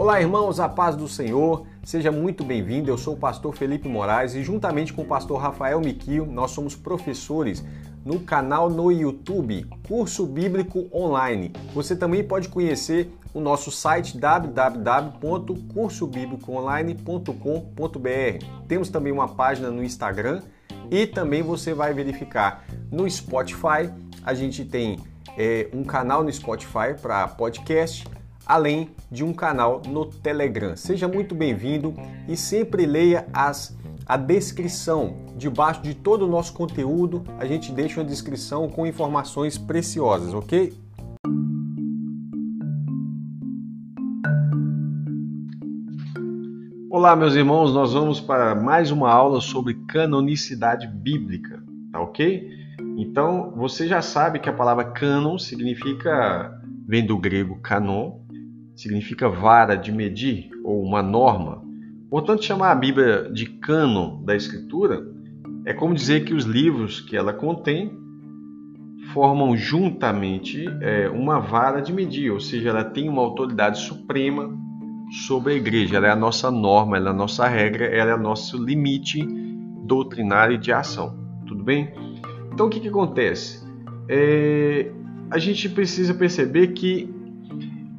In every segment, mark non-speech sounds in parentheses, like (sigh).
Olá, irmãos, a paz do Senhor. Seja muito bem-vindo. Eu sou o pastor Felipe Moraes e juntamente com o pastor Rafael Miquio, nós somos professores no canal no YouTube Curso Bíblico Online. Você também pode conhecer o nosso site www.cursobiblicoonline.com.br. Temos também uma página no Instagram e também você vai verificar no Spotify. A gente tem é, um canal no Spotify para podcast além de um canal no Telegram. Seja muito bem-vindo e sempre leia as, a descrição. Debaixo de todo o nosso conteúdo, a gente deixa uma descrição com informações preciosas, ok? Olá, meus irmãos, nós vamos para mais uma aula sobre canonicidade bíblica, tá ok? Então, você já sabe que a palavra canon significa, vem do grego canon, significa vara de medir ou uma norma. Portanto, chamar a Bíblia de cânon da Escritura é como dizer que os livros que ela contém formam juntamente é, uma vara de medir, ou seja, ela tem uma autoridade suprema sobre a igreja. Ela é a nossa norma, ela é a nossa regra, ela é o nosso limite doutrinário de ação. Tudo bem? Então, o que, que acontece? É, a gente precisa perceber que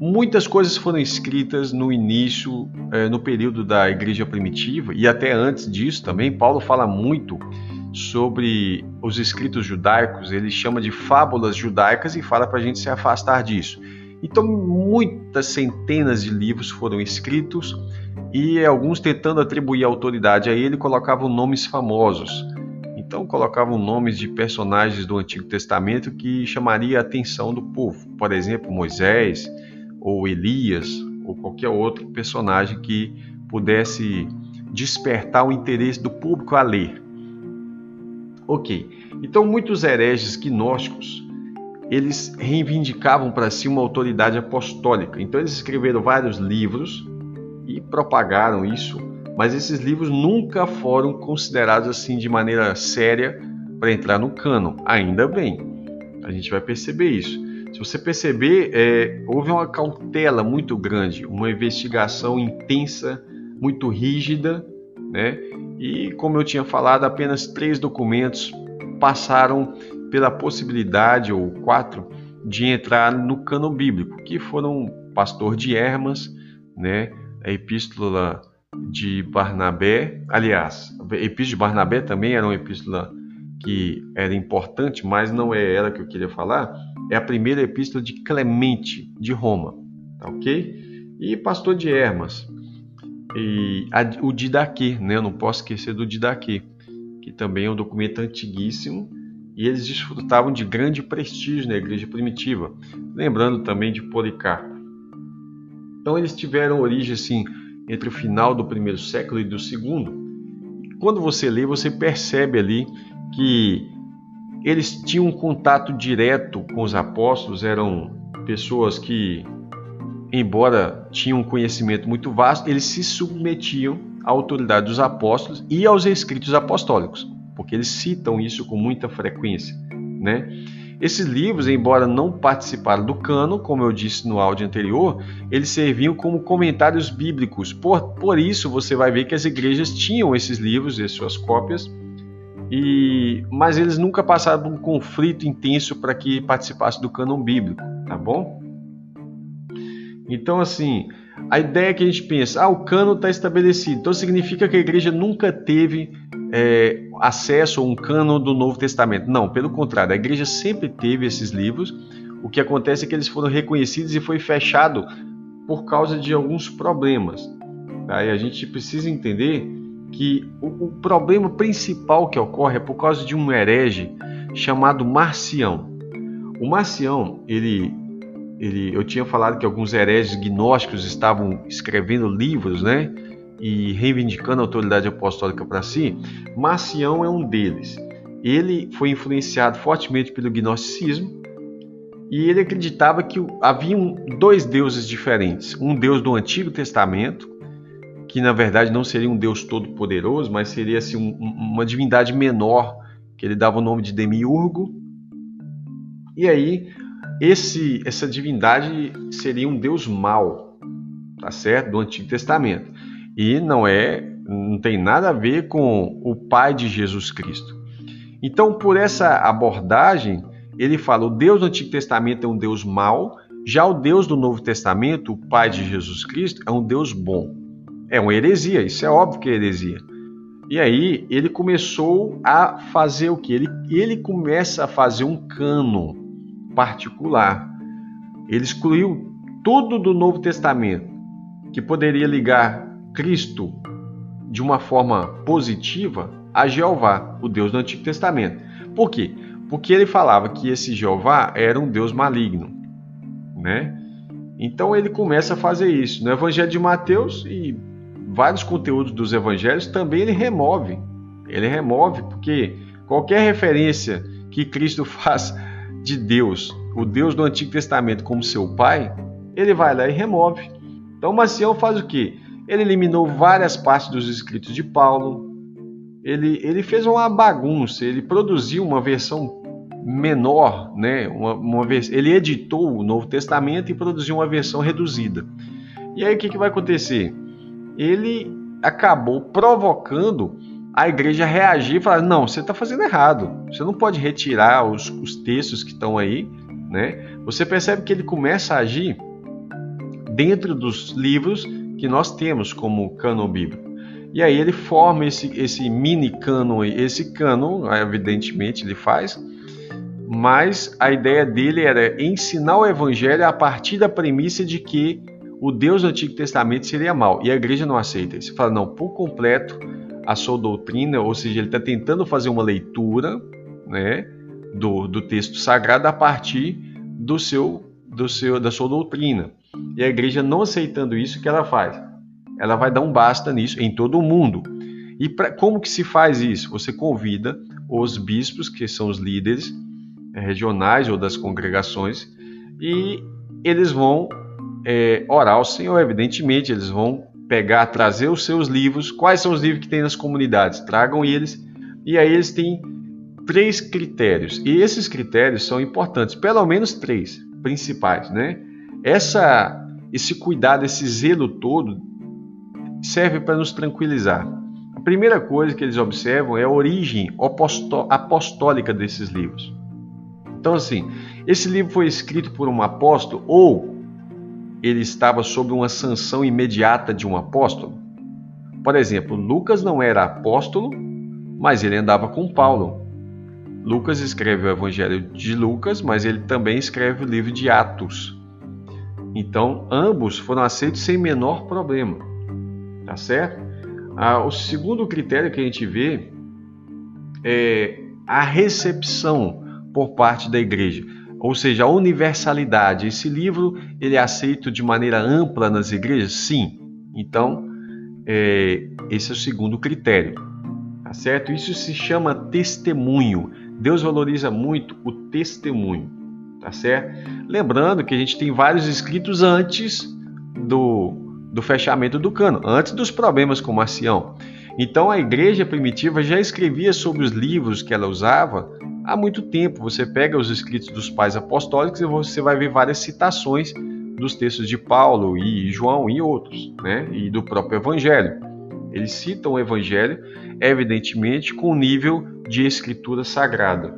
Muitas coisas foram escritas no início, eh, no período da igreja primitiva e até antes disso também. Paulo fala muito sobre os escritos judaicos, ele chama de fábulas judaicas e fala para a gente se afastar disso. Então, muitas centenas de livros foram escritos e alguns tentando atribuir autoridade a ele colocavam nomes famosos. Então, colocavam nomes de personagens do Antigo Testamento que chamaria a atenção do povo. Por exemplo, Moisés, ou Elias, ou qualquer outro personagem que pudesse despertar o interesse do público a ler. Ok, então muitos hereges gnósticos eles reivindicavam para si uma autoridade apostólica. Então eles escreveram vários livros e propagaram isso, mas esses livros nunca foram considerados assim de maneira séria para entrar no cano. Ainda bem, a gente vai perceber isso. Se você perceber, é, houve uma cautela muito grande, uma investigação intensa, muito rígida, né? E como eu tinha falado, apenas três documentos passaram pela possibilidade, ou quatro, de entrar no cano bíblico, que foram Pastor de Hermas, né? A Epístola de Barnabé, aliás, a Epístola de Barnabé também era uma epístola que era importante, mas não é ela que eu queria falar, é a primeira epístola de Clemente de Roma, tá ok? E pastor de Hermas, e a, o Didaquê, né? Eu não posso esquecer do Didaquê, que também é um documento antiguíssimo e eles desfrutavam de grande prestígio na igreja primitiva, lembrando também de Policarpo. Então eles tiveram origem assim entre o final do primeiro século e do segundo. Quando você lê, você percebe ali que eles tinham um contato direto com os apóstolos, eram pessoas que, embora tinham um conhecimento muito vasto, eles se submetiam à autoridade dos apóstolos e aos escritos apostólicos, porque eles citam isso com muita frequência, né? Esses livros, embora não participaram do cano, como eu disse no áudio anterior, eles serviam como comentários bíblicos. Por, por isso, você vai ver que as igrejas tinham esses livros e suas cópias e, mas eles nunca passaram por um conflito intenso para que participasse do cânon bíblico, tá bom? Então, assim, a ideia que a gente pensa, ah, o cânon está estabelecido, então significa que a igreja nunca teve é, acesso a um cânon do Novo Testamento. Não, pelo contrário, a igreja sempre teve esses livros. O que acontece é que eles foram reconhecidos e foi fechado por causa de alguns problemas. Tá? E a gente precisa entender que o, o problema principal que ocorre é por causa de um herege chamado Marcião. O Marcião, ele, ele, eu tinha falado que alguns hereges gnósticos estavam escrevendo livros, né, e reivindicando a autoridade apostólica para si. Marcião é um deles. Ele foi influenciado fortemente pelo gnosticismo e ele acreditava que haviam dois deuses diferentes, um deus do Antigo Testamento que na verdade não seria um Deus todo-poderoso, mas seria assim, um, uma divindade menor, que ele dava o nome de Demiurgo. E aí esse, essa divindade seria um Deus mau, tá certo? Do Antigo Testamento. E não é, não tem nada a ver com o Pai de Jesus Cristo. Então, por essa abordagem, ele fala: o Deus do Antigo Testamento é um Deus mau, já o Deus do Novo Testamento, o Pai de Jesus Cristo, é um Deus bom. É uma heresia, isso é óbvio que é heresia. E aí ele começou a fazer o que? Ele, ele começa a fazer um cano particular. Ele excluiu tudo do Novo Testamento que poderia ligar Cristo de uma forma positiva a Jeová, o Deus do Antigo Testamento. Por quê? Porque ele falava que esse Jeová era um Deus maligno, né? Então ele começa a fazer isso no Evangelho de Mateus e vários conteúdos dos Evangelhos também ele remove. Ele remove porque qualquer referência que Cristo (laughs) faz de Deus, o Deus do Antigo Testamento como seu pai, ele vai lá e remove. Então Maciel faz o quê? Ele eliminou várias partes dos escritos de Paulo. Ele, ele fez uma bagunça, ele produziu uma versão menor, né? Uma, uma, ele editou o Novo Testamento e produziu uma versão reduzida. E aí o que, que vai acontecer? Ele acabou provocando a igreja a reagir e falar: não, você está fazendo errado, você não pode retirar os, os textos que estão aí. Né? Você percebe que ele começa a agir dentro dos livros que nós temos como cânon bíblico. E aí ele forma esse, esse mini cânon, esse cânon, evidentemente ele faz, mas a ideia dele era ensinar o evangelho a partir da premissa de que o Deus do Antigo Testamento seria mal. E a igreja não aceita. Ele fala, não, por completo, a sua doutrina, ou seja, ele está tentando fazer uma leitura né, do, do texto sagrado a partir do seu, do seu, da sua doutrina. E a igreja não aceitando isso, o que ela faz? Ela vai dar um basta nisso em todo o mundo. E pra, como que se faz isso? Você convida os bispos, que são os líderes eh, regionais ou das congregações, e eles vão é, orar ao Senhor, evidentemente, eles vão pegar, trazer os seus livros. Quais são os livros que tem nas comunidades? Tragam eles. E aí eles têm três critérios. E esses critérios são importantes, pelo menos três principais, né? Essa, esse cuidado, esse zelo todo serve para nos tranquilizar. A primeira coisa que eles observam é a origem apostólica desses livros. Então, assim, esse livro foi escrito por um apóstolo ou ele estava sob uma sanção imediata de um apóstolo? Por exemplo, Lucas não era apóstolo, mas ele andava com Paulo. Lucas escreve o Evangelho de Lucas, mas ele também escreve o livro de Atos. Então, ambos foram aceitos sem menor problema. Tá certo? Ah, o segundo critério que a gente vê é a recepção por parte da igreja, ou seja, a universalidade. Esse livro ele é aceito de maneira ampla nas igrejas? Sim. Então, é, esse é o segundo critério. Tá certo? Isso se chama testemunho. Deus valoriza muito o testemunho tá certo? Lembrando que a gente tem vários escritos antes do, do fechamento do cano, antes dos problemas com Marcião. Então a igreja primitiva já escrevia sobre os livros que ela usava há muito tempo. Você pega os escritos dos pais apostólicos e você vai ver várias citações dos textos de Paulo e João e outros, né? E do próprio Evangelho. Eles citam o Evangelho, evidentemente, com nível de escritura sagrada.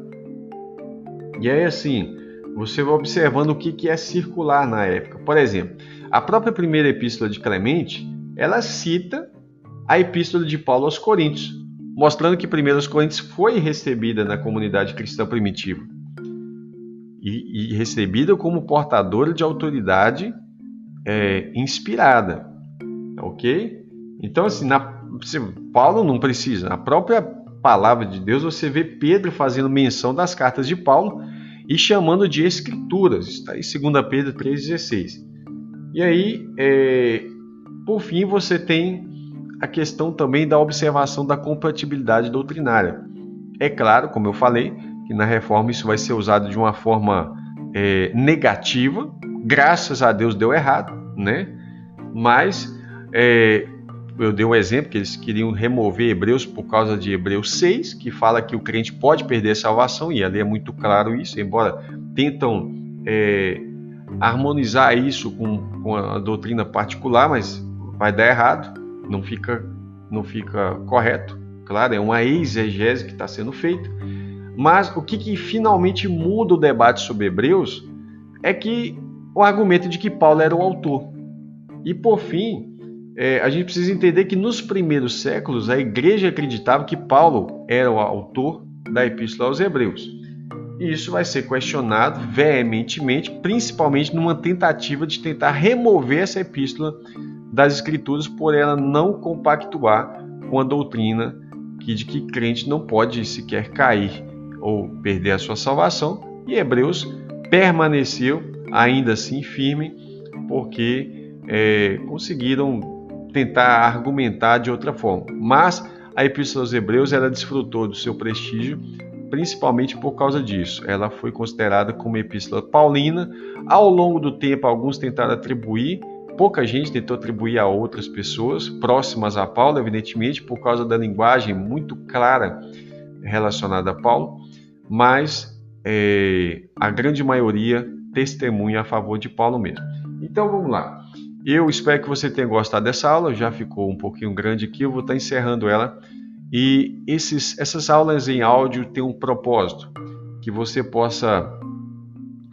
E aí, assim, você vai observando o que é circular na época. Por exemplo, a própria primeira epístola de Clemente, ela cita a epístola de Paulo aos Coríntios, mostrando que primeiro aos Coríntios foi recebida na comunidade cristã primitiva e, e recebida como portadora de autoridade é, inspirada, ok? Então assim, na, Paulo não precisa, na própria palavra de Deus você vê Pedro fazendo menção das cartas de Paulo e chamando de escrituras. Está em 2 Pedro 3,16. E aí, é, por fim, você tem a questão também da observação da compatibilidade doutrinária. É claro, como eu falei, que na reforma isso vai ser usado de uma forma é, negativa. Graças a Deus deu errado, né? Mas é, eu dei um exemplo que eles queriam remover Hebreus por causa de Hebreus 6, que fala que o crente pode perder a salvação, e ali é muito claro isso, embora tentam é, harmonizar isso com, com a doutrina particular, mas vai dar errado, não fica, não fica correto. Claro, é uma exegese que está sendo feita. Mas o que, que finalmente muda o debate sobre Hebreus é que o argumento de que Paulo era o autor. E por fim, é, a gente precisa entender que nos primeiros séculos a igreja acreditava que Paulo era o autor da Epístola aos Hebreus. E isso vai ser questionado veementemente, principalmente numa tentativa de tentar remover essa epístola das Escrituras por ela não compactuar com a doutrina de que crente não pode sequer cair ou perder a sua salvação. E Hebreus permaneceu ainda assim firme, porque é, conseguiram tentar argumentar de outra forma. Mas a Epístola aos Hebreus ela desfrutou do seu prestígio principalmente por causa disso. Ela foi considerada como epístola paulina. Ao longo do tempo, alguns tentaram atribuir, pouca gente tentou atribuir a outras pessoas próximas a Paulo, evidentemente, por causa da linguagem muito clara relacionada a Paulo, mas é, a grande maioria testemunha a favor de Paulo mesmo. Então vamos lá. Eu espero que você tenha gostado dessa aula, já ficou um pouquinho grande aqui, eu vou estar encerrando ela e esses, essas aulas em áudio têm um propósito, que você possa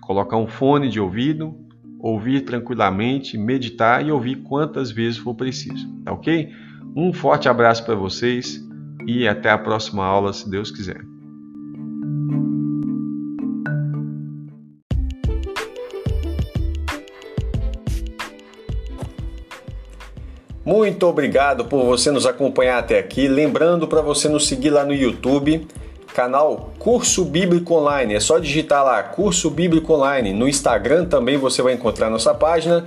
colocar um fone de ouvido, ouvir tranquilamente, meditar e ouvir quantas vezes for preciso, tá ok? Um forte abraço para vocês e até a próxima aula, se Deus quiser. Muito obrigado por você nos acompanhar até aqui. Lembrando para você nos seguir lá no YouTube, canal Curso Bíblico Online. É só digitar lá Curso Bíblico Online. No Instagram também você vai encontrar nossa página.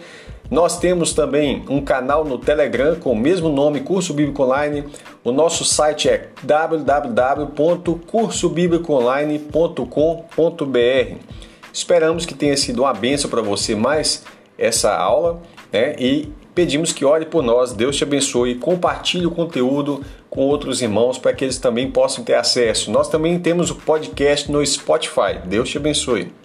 Nós temos também um canal no Telegram com o mesmo nome, Curso Bíblico Online. O nosso site é www.cursobiblicoonline.com.br. Esperamos que tenha sido uma benção para você mais essa aula né? e Pedimos que ore por nós, Deus te abençoe, compartilhe o conteúdo com outros irmãos para que eles também possam ter acesso. Nós também temos o podcast no Spotify. Deus te abençoe.